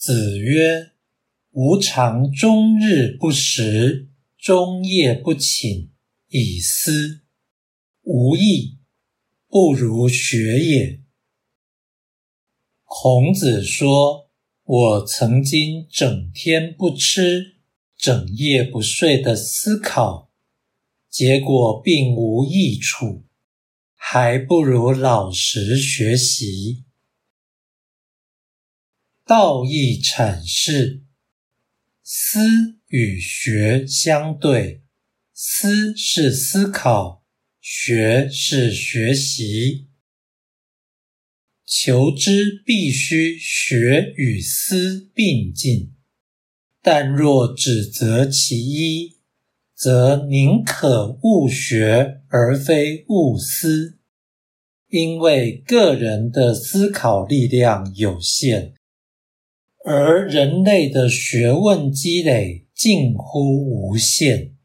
子曰：“吾尝终日不食，终夜不寝，以思。无益，不如学也。”孔子说：“我曾经整天不吃、整夜不睡的思考，结果并无益处，还不如老实学习。”道义阐释：思与学相对，思是思考，学是学习。求知必须学与思并进，但若只择其一，则宁可勿学而非勿思，因为个人的思考力量有限。而人类的学问积累近乎无限。